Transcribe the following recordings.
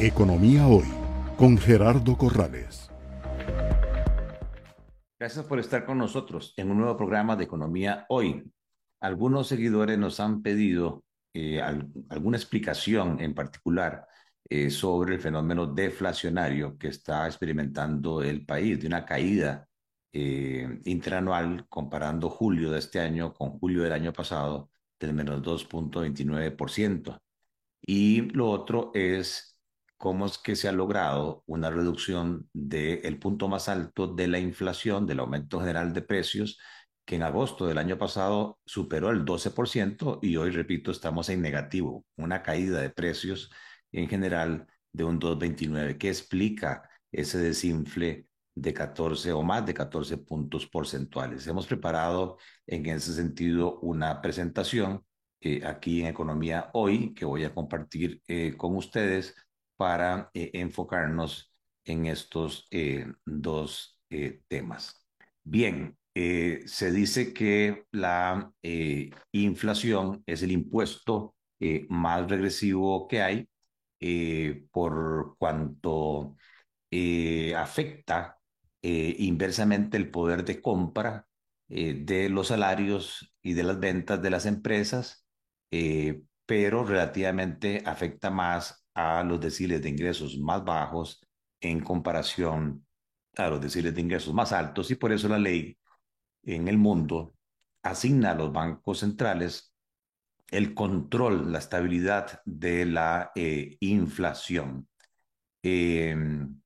Economía Hoy con Gerardo Corrales. Gracias por estar con nosotros en un nuevo programa de Economía Hoy. Algunos seguidores nos han pedido eh, alguna explicación en particular eh, sobre el fenómeno deflacionario que está experimentando el país, de una caída eh, interanual comparando julio de este año con julio del año pasado del menos 2.29%. Y lo otro es cómo es que se ha logrado una reducción del punto más alto de la inflación, del aumento general de precios, que en agosto del año pasado superó el 12% y hoy, repito, estamos en negativo, una caída de precios en general de un 2,29. ¿Qué explica ese desinfle de 14 o más de 14 puntos porcentuales? Hemos preparado en ese sentido una presentación eh, aquí en Economía Hoy que voy a compartir eh, con ustedes para eh, enfocarnos en estos dos temas. Bien, se dice que la inflación es el impuesto más regresivo que hay eh, por cuanto eh, afecta eh, inversamente el poder de compra de los salarios y de las ventas de las empresas, pero relativamente afecta más a los deciles de ingresos más bajos en comparación a los deciles de ingresos más altos y por eso la ley en el mundo asigna a los bancos centrales el control, la estabilidad de la eh, inflación. Em,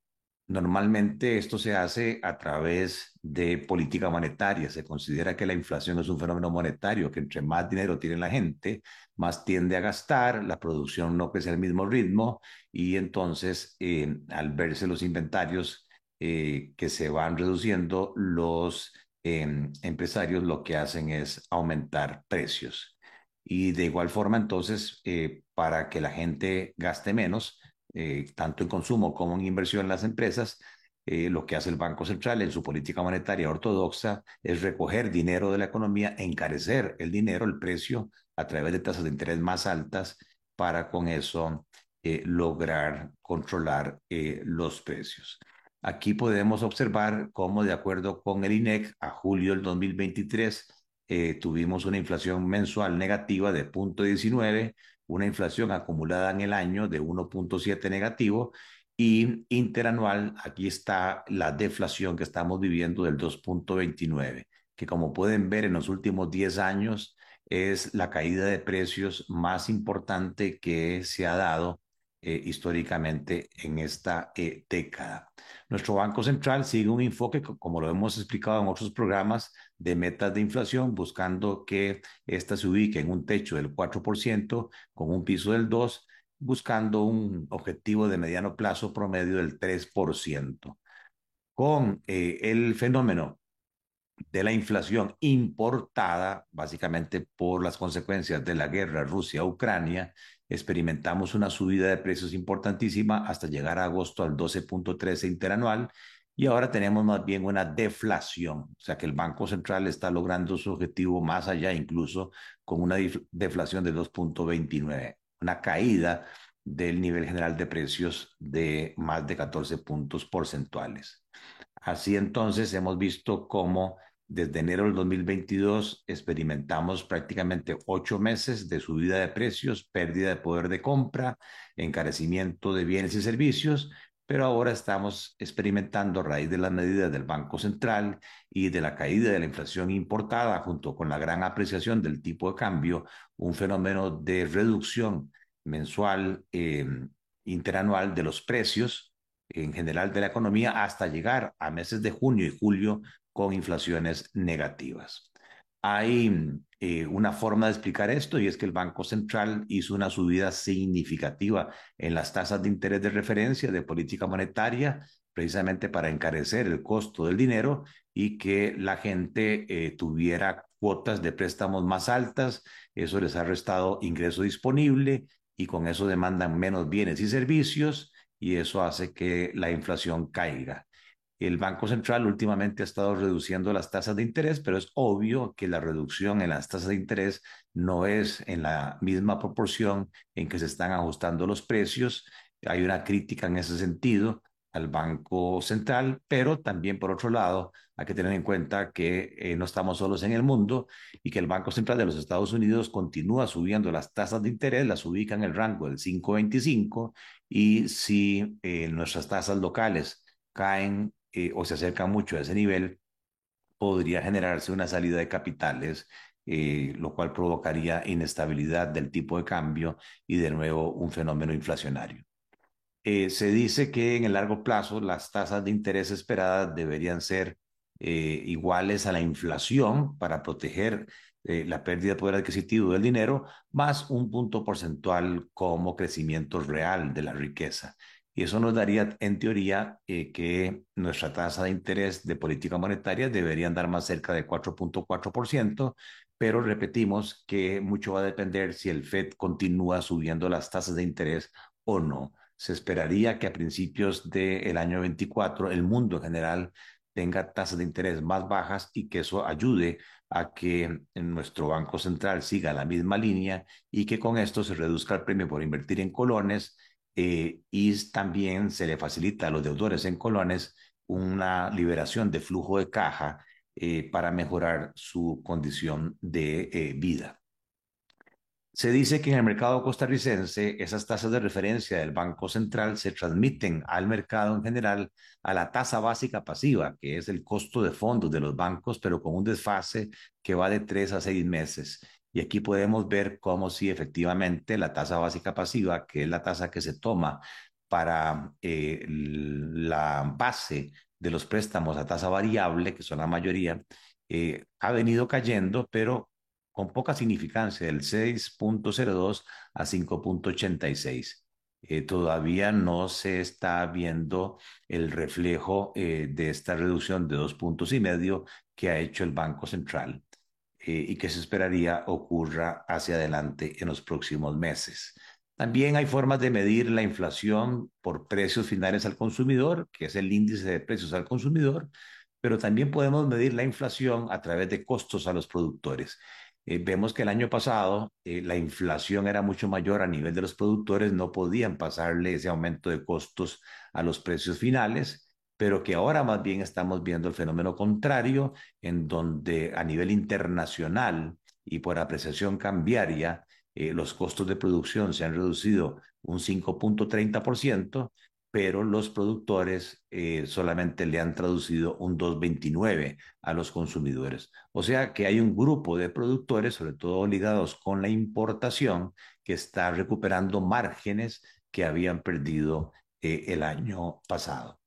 normalmente esto se hace a través de política monetaria. Se considera que la inflación es un fenómeno monetario, que entre más dinero tiene la gente, más tiende a gastar, la producción no crece al mismo ritmo y entonces em, al verse los inventarios eh, que se van reduciendo, los em, empresarios lo que hacen es aumentar precios. Y de igual forma, entonces, eh, para que la gente gaste menos, eh, tanto en consumo como en inversión en las empresas, eh, lo que hace el Banco Central en su política monetaria ortodoxa es recoger dinero de la economía, encarecer el dinero, el precio, a través de tasas de interés más altas, para con eso lograr controlar los precios. Aquí podemos observar cómo, de acuerdo con el INEC, a julio del 2023, eh, tuvimos una inflación mensual negativa de 0.19, una inflación acumulada en el año de 1.7 negativo y interanual, aquí está la deflación que estamos viviendo del 2.29, que como pueden ver en los últimos 10 años es la caída de precios más importante que se ha dado eh, históricamente en esta eh, década. Nuestro Banco Central sigue un enfoque, como lo hemos explicado en otros programas, de metas de inflación, buscando que ésta se ubique en un techo del 4% con un piso del 2%, buscando un objetivo de mediano plazo promedio del 3%. Con eh, el fenómeno de la inflación importada, básicamente por las consecuencias de la guerra Rusia-Ucrania, experimentamos una subida de precios importantísima hasta llegar a agosto al 12.13 interanual y ahora tenemos más bien una deflación, o sea que el Banco Central está logrando su objetivo más allá, incluso con una deflación de 2.29, una caída del nivel general de precios de más de 14 puntos porcentuales. Así entonces hemos visto cómo desde enero del 2022 experimentamos prácticamente ocho meses de subida de precios, pérdida de poder de compra, encarecimiento de bienes y servicios, pero ahora estamos experimentando a raíz de las medidas del Banco Central y de la caída de la inflación importada junto con la gran apreciación del tipo de cambio, un fenómeno de reducción mensual eh, interanual de los precios en general de la economía hasta llegar a meses de junio y julio con inflaciones negativas. Hay eh, una forma de explicar esto y es que el Banco Central hizo una subida significativa en las tasas de interés de referencia de política monetaria precisamente para encarecer el costo del dinero y que la gente eh, tuviera cuotas de préstamos más altas. Eso les ha restado ingreso disponible y con eso demandan menos bienes y servicios y eso hace que la inflación caiga. El Banco Central últimamente ha estado reduciendo las tasas de interés, pero es obvio que la reducción en las tasas de interés no es en la misma proporción en que se están ajustando los precios. Hay una crítica en ese sentido al Banco Central, pero también por otro lado hay que tener en cuenta que eh, no estamos solos en el mundo y que el Banco Central de los Estados Unidos continúa subiendo las tasas de interés, las ubica en el rango del 5.25 y si eh, nuestras tasas locales caen eh, o se acercan mucho a ese nivel, podría generarse una salida de capitales lo cual provocaría inestabilidad del tipo de cambio y de nuevo un fenómeno inflacionario. Eh, se dice que en el largo plazo las tasas de interés esperadas deberían ser eh, iguales a la inflación para proteger eh, la pérdida de poder adquisitivo del dinero, más un punto porcentual como crecimiento real de la riqueza. Y eso nos daría, en teoría, que nuestra tasa de interés de política monetaria debería andar más cerca de 4.4%, pero repetimos que mucho va a depender si el Fed continúa subiendo las tasas de interés o no. Se esperaría que a principios del año 24 el mundo en general tenga tasas de interés más bajas y que eso ayude a que nuestro Banco Central siga la misma línea y que con esto se reduzca el premio por invertir en colones eh, y también se le facilita a los deudores en colones una liberación de flujo de caja eh, para mejorar su condición de eh, vida. Se dice que en el mercado costarricense esas tasas de referencia del Banco Central se transmiten al mercado en general a la tasa básica pasiva, que es el costo de fondos de los bancos, pero con un desfase que va de tres a seis meses. Y aquí podemos ver cómo si efectivamente la tasa básica pasiva, que es la tasa que se toma para eh, la base de los préstamos a tasa variable, que son la mayoría, eh, ha venido cayendo, pero con poca significancia, del 6.02 a 5.86. Eh, todavía no se está viendo el reflejo eh, de esta reducción de dos puntos y medio que ha hecho el Banco Central eh, y que se esperaría ocurra hacia adelante en los próximos meses. También hay formas de medir la inflación por precios finales al consumidor, que es el índice de precios al consumidor, pero también podemos medir la inflación a través de costos a los productores. Eh, vemos que el año pasado eh, la inflación era mucho mayor a nivel de los productores, no podían pasarle ese aumento de costos a los precios finales, pero que ahora más bien estamos viendo el fenómeno contrario, en donde a nivel internacional y por apreciación cambiaria, eh, los costos de producción se han reducido un 5.30%, pero los productores eh, solamente le han traducido un 2.29 a los consumidores. O sea que hay un grupo de productores, sobre todo ligados con la importación, que está recuperando márgenes que habían perdido eh, el año pasado.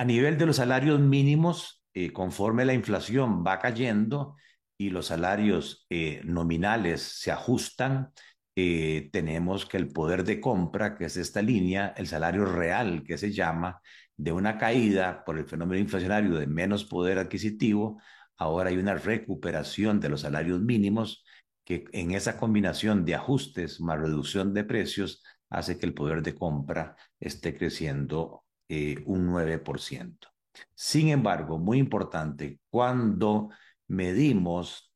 A nivel de los salarios mínimos, eh, conforme la inflación va cayendo y los salarios nominales se ajustan, eh, tenemos que el poder de compra, que es esta línea, el salario real, que se llama, de una caída por el fenómeno inflacionario de menos poder adquisitivo, ahora hay una recuperación de los salarios mínimos que en esa combinación de ajustes más reducción de precios hace que el poder de compra esté creciendo eh, un 9%. Sin embargo, muy importante, cuando medimos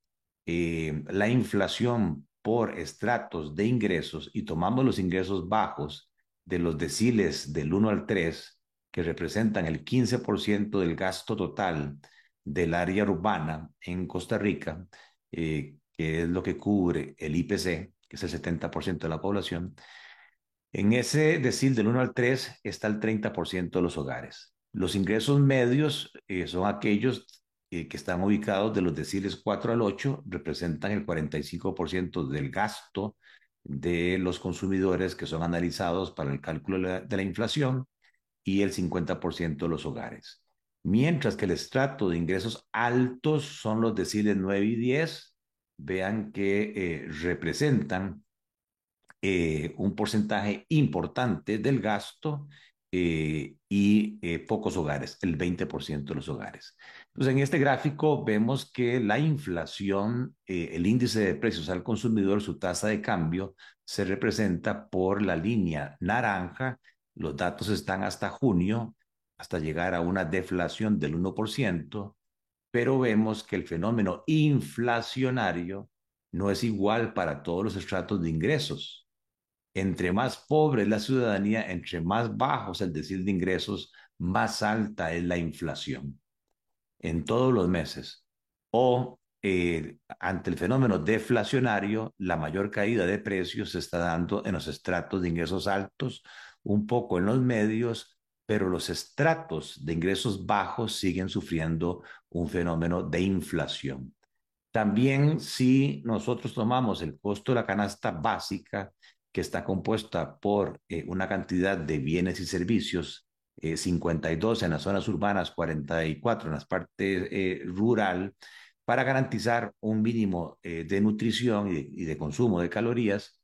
eh, la inflación por estratos de ingresos y tomamos los ingresos bajos de los deciles del 1 al 3, que representan el 15% del gasto total del área urbana en Costa Rica, eh, que es lo que cubre el IPC, que es el 70% de la población, en ese decil del 1 al 3 está el 30% de los hogares. Los ingresos medios eh, son aquellos eh, que están ubicados de los deciles 4 al 8 representan el 45% del gasto de los consumidores que son analizados para el cálculo de la, inflación y el 50% de los hogares. Mientras que el estrato de ingresos altos son los deciles 9 y 10, vean que eh, representan eh, un porcentaje importante del gasto y pocos hogares, el 20% de los hogares. Pues en este gráfico vemos que la inflación, eh, el índice de precios al consumidor, su tasa de cambio, se representa por la línea naranja. Los datos están hasta junio, hasta llegar a una deflación del 1%, pero vemos que el fenómeno inflacionario no es igual para todos los estratos de ingresos. Entre más pobre es la ciudadanía, entre más bajos el decir de ingresos, más alta es la inflación en todos los meses. O eh, ante el fenómeno deflacionario, la mayor caída de precios se está dando en los estratos de ingresos altos, un poco en los medios, pero los estratos de ingresos bajos siguen sufriendo un fenómeno de inflación. También si nosotros tomamos el costo de la canasta básica, que está compuesta por eh, una cantidad de bienes y servicios, eh, 52 en las zonas urbanas, 44 en las partes eh, rural, para garantizar un mínimo eh, de nutrición y de, y de, consumo de calorías,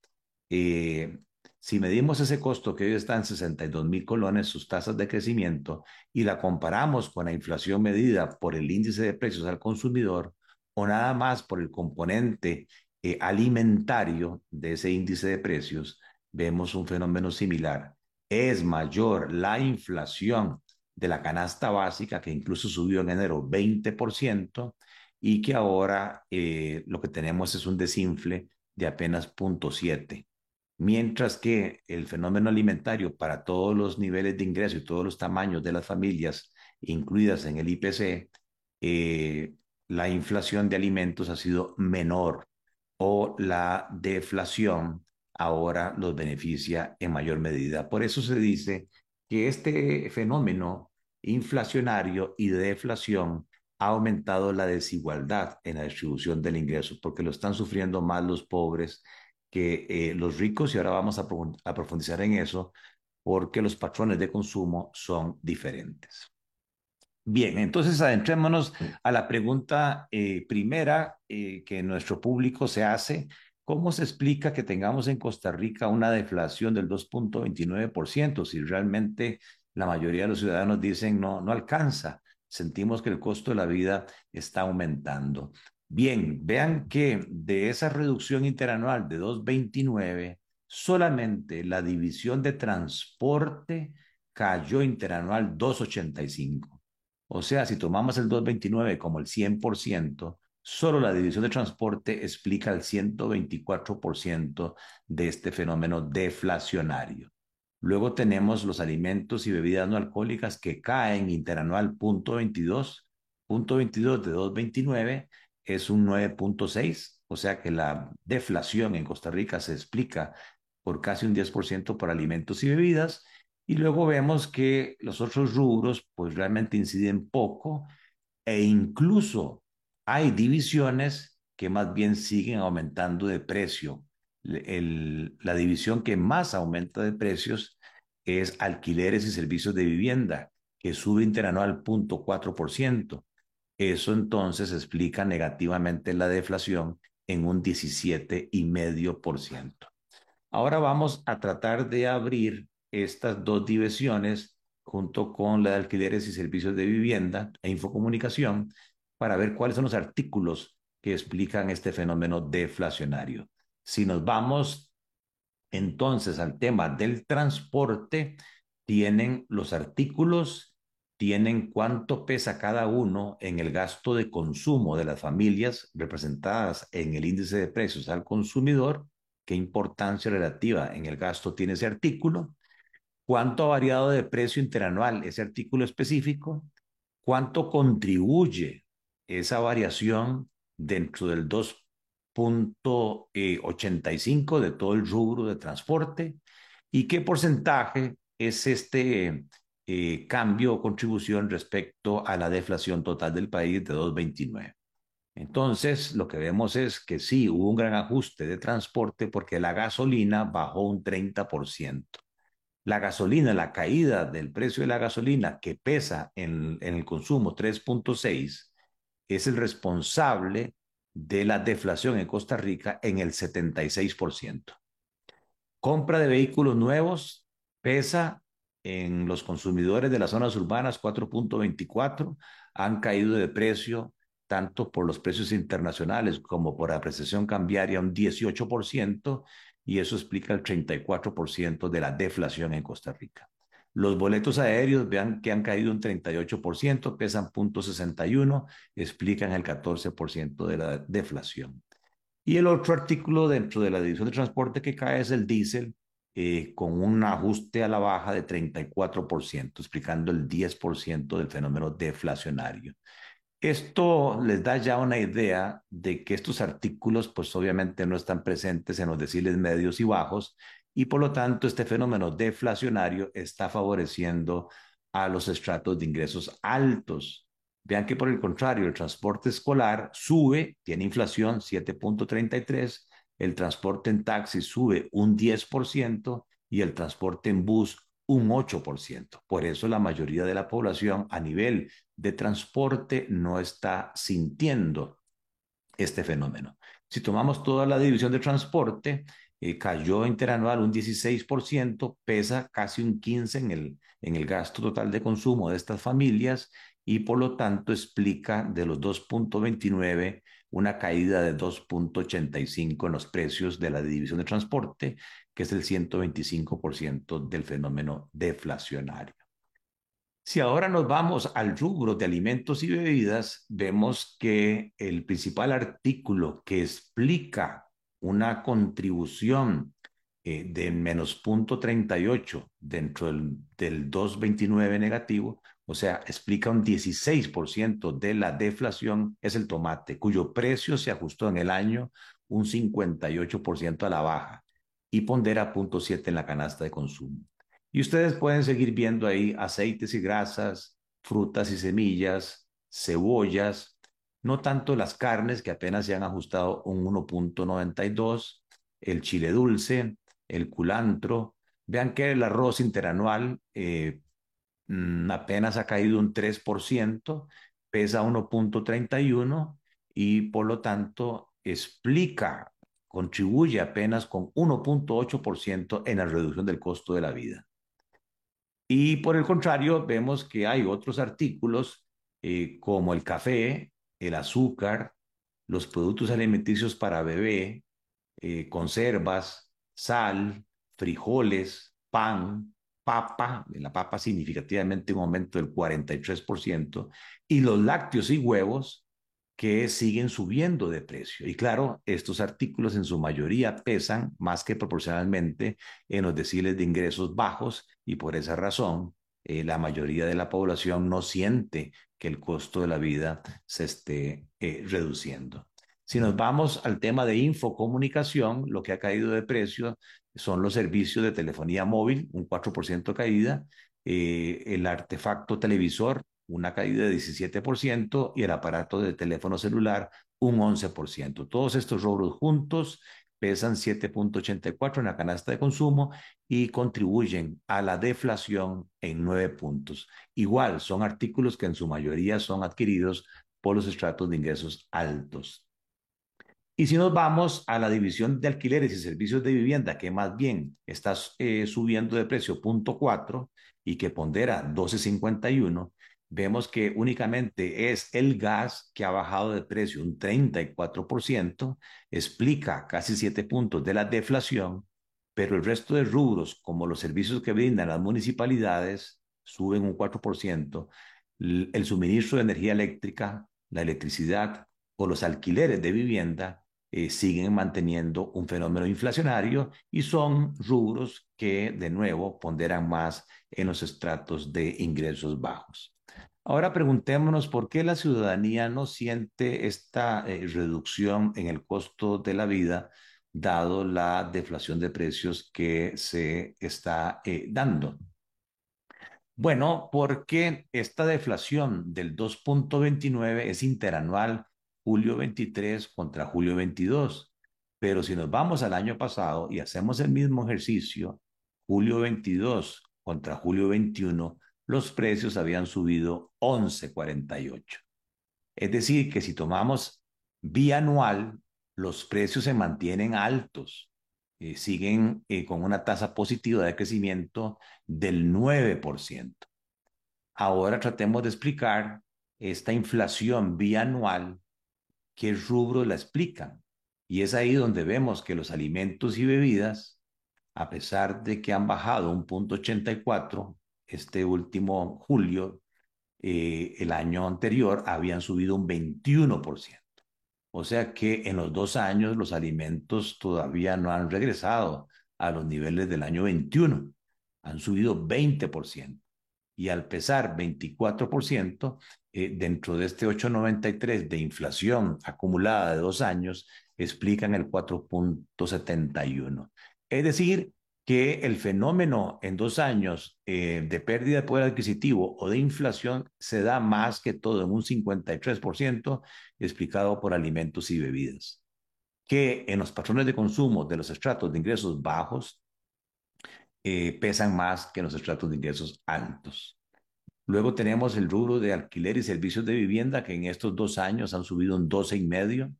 eh, si medimos ese costo que hoy está en 62 mil colones, sus tasas de crecimiento, y la comparamos con la inflación medida por el índice de precios al consumidor, o nada más por el componente eh, alimentario de ese índice de precios, vemos un fenómeno similar. Es mayor la inflación de la canasta básica, que incluso subió en enero 20%, y que ahora eh, lo que tenemos es un desinfle de apenas 0.7 mientras que el fenómeno alimentario para todos los niveles de ingreso y todos los tamaños de las familias incluidas en el IPC, eh, la inflación de alimentos ha sido menor o la deflación ahora los beneficia en mayor medida. Por eso se dice que este fenómeno inflacionario y de deflación ha aumentado la desigualdad en la distribución del ingreso, porque lo están sufriendo más los pobres que eh, los ricos, y ahora vamos a, a profundizar en eso, porque los patrones de consumo son diferentes. Bien, entonces adentrémonos a la pregunta eh, primera eh, que nuestro público se hace. ¿Cómo se explica que tengamos en Costa Rica una deflación del 2.29% si realmente la mayoría de los ciudadanos dicen no, no alcanza? Sentimos que el costo de la vida está aumentando. Bien, vean que de esa reducción interanual de 2.29, solamente la división de transporte cayó interanual 2.85. O sea, si tomamos el 2.29 como el 100%, solo la división de transporte explica el 124% de este fenómeno deflacionario. Luego tenemos los alimentos y bebidas no alcohólicas que caen interanual 0.22, 0.22 de 2.29 es un 9.6, o sea que la deflación en Costa Rica se explica por casi un 10% por alimentos y bebidas, y luego vemos que los otros rubros pues realmente inciden poco e incluso hay divisiones que más bien siguen aumentando de precio. La división que más aumenta de precios es alquileres y servicios de vivienda, que sube interanual 0.4%. Eso entonces explica negativamente la deflación en un 17,5%. Ahora vamos a tratar de abrir estas dos divisiones junto con la de alquileres y servicios de vivienda e infocomunicación para ver cuáles son los artículos que explican este fenómeno deflacionario. Si nos vamos entonces al tema del transporte, tienen los artículos tienen cuánto pesa cada uno en el gasto de consumo de las familias representadas en el índice de precios al consumidor, qué importancia relativa en el gasto tiene ese artículo, cuánto ha variado de precio interanual ese artículo específico, cuánto contribuye esa variación dentro del 2.85 de todo el rubro de transporte y qué porcentaje es este eh, cambio o contribución respecto a la deflación total del país de 2,29. Entonces, lo que vemos es que sí, hubo un gran ajuste de transporte porque la gasolina bajó un 30%. La gasolina, la caída del precio de la gasolina que pesa en, el consumo 3.6, es el responsable de la deflación en Costa Rica en el 76%. Compra de vehículos nuevos pesa en los consumidores de las zonas urbanas 4.24 han caído de precio tanto por los precios internacionales como por apreciación cambiaria un 18% y eso explica el 34% de la deflación en Costa Rica. Los boletos aéreos, vean que han caído un 38%, pesan 0.61, explican el 14% de la deflación. Y el otro artículo dentro de la división de transporte que cae es el diésel, eh, con un ajuste a la baja de 34%, explicando el 10% del fenómeno deflacionario. Esto les da ya una idea de que estos artículos, pues obviamente no están presentes en los deciles medios y bajos, y por lo tanto este fenómeno deflacionario está favoreciendo a los estratos de ingresos altos. Vean que por el contrario, el transporte escolar sube, tiene inflación 7.33, el transporte en taxi sube un 10% y el transporte en bus un 8%. Por eso la mayoría de la población a nivel de transporte no está sintiendo este fenómeno. Si tomamos toda la división de transporte, eh, cayó interanual un 16%, pesa casi un 15% en el, en el gasto total de consumo de estas familias y por lo tanto explica de los 2.29 una caída de 2.85 en los precios de la división de transporte, que es el 125% del fenómeno deflacionario. Si ahora nos vamos al rubro de alimentos y bebidas, vemos que el principal artículo que explica una contribución eh, de menos 0.38 dentro del, del 2.29 negativo, o sea, explica un 16% de la deflación, es el tomate, cuyo precio se ajustó en el año un 58% a la baja y pondera 0.7 en la canasta de consumo. Y ustedes pueden seguir viendo ahí aceites y grasas, frutas y semillas, cebollas, no tanto las carnes que apenas se han ajustado un 1.92, el chile dulce, el culantro. Vean que el arroz interanual eh, mm, apenas ha caído un 3%, pesa 1.31 y por lo tanto explica, contribuye apenas con 1.8% en la reducción del costo de la vida. Y por el contrario, vemos que hay otros artículos eh, como el café, el azúcar, los productos alimenticios para bebé, eh, conservas, sal, frijoles, pan, papa, la papa significativamente un aumento del 43%, y los lácteos y huevos que siguen subiendo de precio. Y claro, estos artículos en su mayoría pesan más que proporcionalmente en los deciles de ingresos bajos y por esa razón eh, la mayoría de la población no siente que el costo de la vida se esté eh, reduciendo. Si nos vamos al tema de infocomunicación, lo que ha caído de precio son los servicios de telefonía móvil, un 4% caída, eh, el artefacto televisor, una caída de 17%, y el aparato de teléfono celular, un 11%. Todos estos rubros juntos pesan 7.84 en la canasta de consumo y contribuyen a la deflación en 9 puntos. Igual, son artículos que en su mayoría son adquiridos por los estratos de ingresos altos. Y si nos vamos a la división de alquileres y servicios de vivienda, que más bien está eh, subiendo de precio 0.4 y que pondera 12.51, vemos que únicamente es el gas que ha bajado de precio un 34%, explica casi 7 puntos de la deflación, pero el resto de rubros, como los servicios que brindan las municipalidades, suben un 4%, el suministro de energía eléctrica, la electricidad o los alquileres de vivienda eh, siguen manteniendo un fenómeno inflacionario y son rubros que de nuevo ponderan más en los estratos de ingresos bajos. Ahora preguntémonos por qué la ciudadanía no siente esta eh, reducción en el costo de la vida, dado la deflación de precios que se está eh, dando. Bueno, porque esta deflación del 2.29 es interanual, julio 23 contra julio 22. Pero si nos vamos al año pasado y hacemos el mismo ejercicio, julio 22 contra julio 21, los precios habían subido 11.48. Es decir, que si tomamos bianual, los precios se mantienen altos, eh, siguen eh, con una tasa positiva de crecimiento del 9%. Ahora tratemos de explicar esta inflación bianual, qué rubros la explican. Y es ahí donde vemos que los alimentos y bebidas, a pesar de que han bajado un punto 84, este último julio, eh, el año anterior, habían subido un 21%. O sea que en los dos años los alimentos todavía no han regresado a los niveles del año 21. Han subido 20%. Y al pesar 24%, eh, dentro de este 8,93 de inflación acumulada de dos años, explican el 4.71. Es decir, que el fenómeno en dos años eh, de pérdida de poder adquisitivo o de inflación se da más que todo en un 53%, explicado por alimentos y bebidas, que en los patrones de consumo de los estratos de ingresos bajos eh, pesan más que los estratos de ingresos altos. Luego tenemos el rubro de alquiler y servicios de vivienda, que en estos dos años han subido un 12,5%.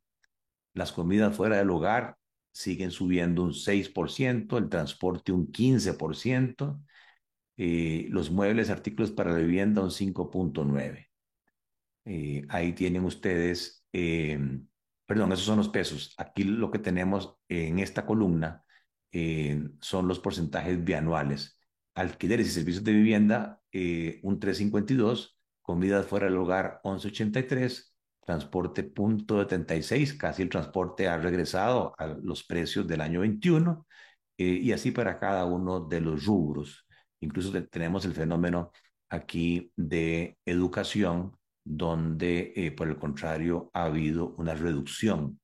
Las comidas fuera del hogar siguen subiendo un 6%, el transporte un 15%, eh, los muebles, artículos para la vivienda un 5.9%. Eh, ahí tienen ustedes, eh, perdón, esos son los pesos. Aquí lo que tenemos en esta columna son los porcentajes bianuales. Alquileres y servicios de vivienda, un 3.52, comidas fuera del hogar 11.83, transporte punto 76, casi el transporte ha regresado a los precios del año 21 eh, y así para cada uno de los rubros. Incluso tenemos el fenómeno aquí de educación, donde eh, por el contrario ha habido una reducción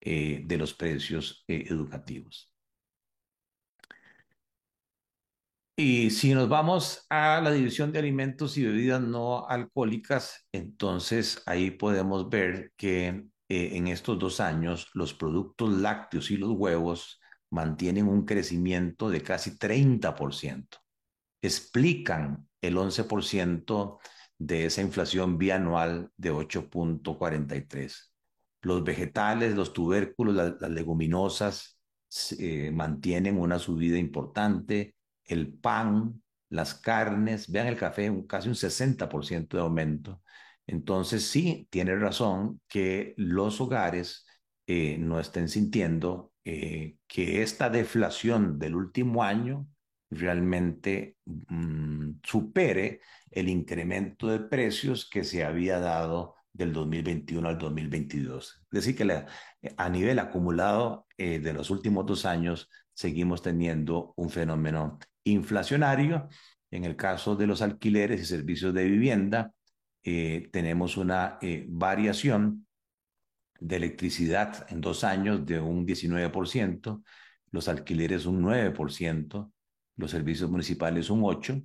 eh, de los precios educativos. Y si nos vamos a la división de alimentos y bebidas no alcohólicas, entonces ahí podemos ver que eh, en estos dos años los productos lácteos y los huevos mantienen un crecimiento de casi 30%. Explican el 11% de esa inflación bianual de 8.43. Los vegetales, los tubérculos, las leguminosas eh, mantienen una subida importante el pan, las carnes, vean el café, un, casi un 60% de aumento. Entonces sí, tiene razón que los hogares eh, no estén sintiendo eh, que esta deflación del último año realmente mm, supere el incremento de precios que se había dado del 2021 al 2022. Es decir, que a nivel acumulado eh, de los últimos dos años seguimos teniendo un fenómeno inflacionario. En el caso de los alquileres y servicios de vivienda, eh, tenemos una eh, variación de electricidad en dos años de un 19%, los alquileres un 9%, los servicios municipales un 8%,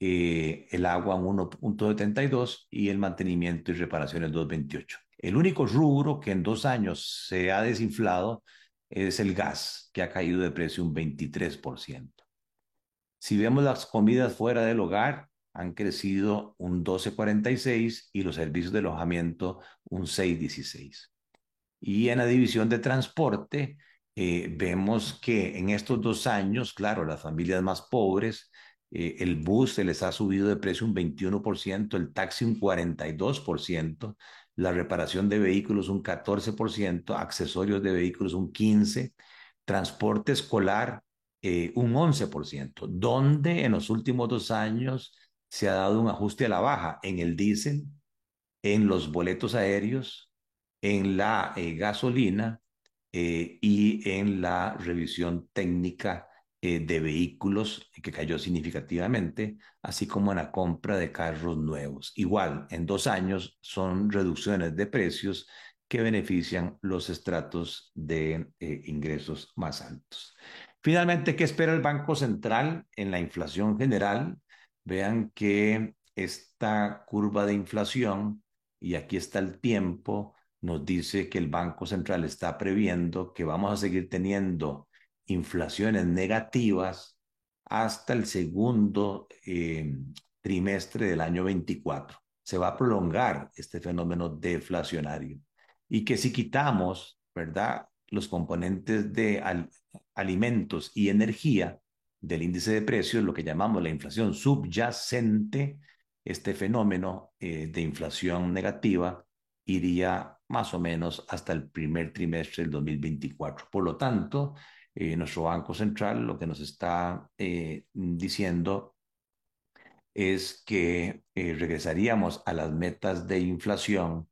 eh, el agua un 1.72% y el mantenimiento y reparaciones 2.28%. El único rubro que en dos años se ha desinflado es el gas, que ha caído de precio un 23%. Si vemos las comidas fuera del hogar, han crecido un 12,46 y los servicios de alojamiento un 6,16. Y en la división de transporte, eh, vemos que en estos dos años, claro, las familias más pobres, eh, el bus se les ha subido de precio un 21%, el taxi un 42%, la reparación de vehículos un 14%, accesorios de vehículos un 15%, transporte escolar eh, un 11%, donde en los últimos dos años se ha dado un ajuste a la baja en el diésel, en los boletos aéreos, en la eh, gasolina eh, y en la revisión técnica de vehículos que cayó significativamente, así como en la compra de carros nuevos. Igual, en dos años son reducciones de precios que benefician los estratos de ingresos más altos. Finalmente, ¿qué espera el Banco Central en la inflación general? Vean que esta curva de inflación, y aquí está el tiempo, nos dice que el Banco Central está previendo que vamos a seguir teniendo inflaciones negativas hasta el segundo eh, trimestre del año 24. Se va a prolongar este fenómeno deflacionario. Y que si quitamos, ¿verdad? Los componentes de alimentos y energía del índice de precios, lo que llamamos la inflación subyacente, este fenómeno eh, de inflación negativa iría más o menos hasta el primer trimestre del 2024. Por lo tanto, eh, nuestro Banco Central lo que nos está eh, diciendo es que regresaríamos a las metas de inflación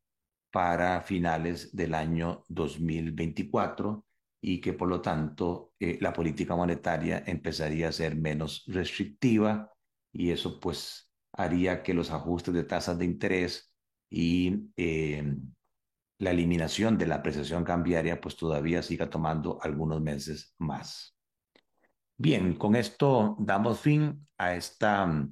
para finales del año 2024 y que por lo tanto eh, la política monetaria empezaría a ser menos restrictiva y eso pues haría que los ajustes de tasas de interés y eh, la eliminación de la apreciación cambiaria pues todavía siga tomando algunos meses más. Bien, con esto damos fin a esta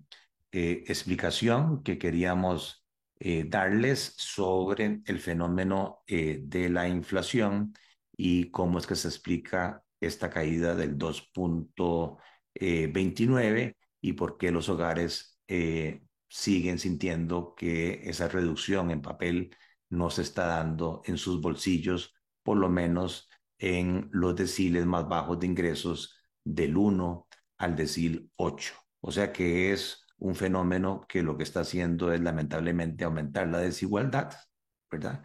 eh, explicación que queríamos eh, darles sobre el fenómeno eh, de la inflación y cómo es que se explica esta caída del 2.29 y por qué los hogares siguen sintiendo que esa reducción en papel no se está dando en sus bolsillos, por lo menos en los deciles más bajos de ingresos del 1 al decil 8. O sea que es un fenómeno que lo que está haciendo es lamentablemente aumentar la desigualdad, ¿verdad?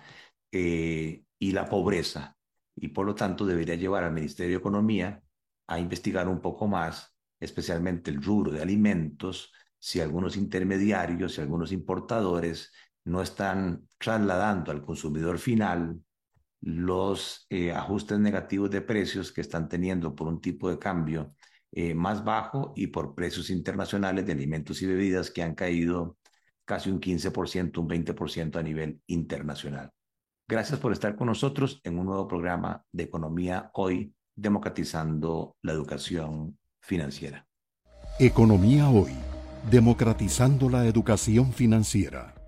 Eh, y la pobreza. Y por lo tanto debería llevar al Ministerio de Economía a investigar un poco más, especialmente el rubro de alimentos, si algunos intermediarios, si algunos importadores no están trasladando al consumidor final los eh, ajustes negativos de precios que están teniendo por un tipo de cambio eh, más bajo y por precios internacionales de alimentos y bebidas que han caído casi un 15%, un 20% a nivel internacional. Gracias por estar con nosotros en un nuevo programa de Economía Hoy, democratizando la educación financiera. Economía Hoy, democratizando la educación financiera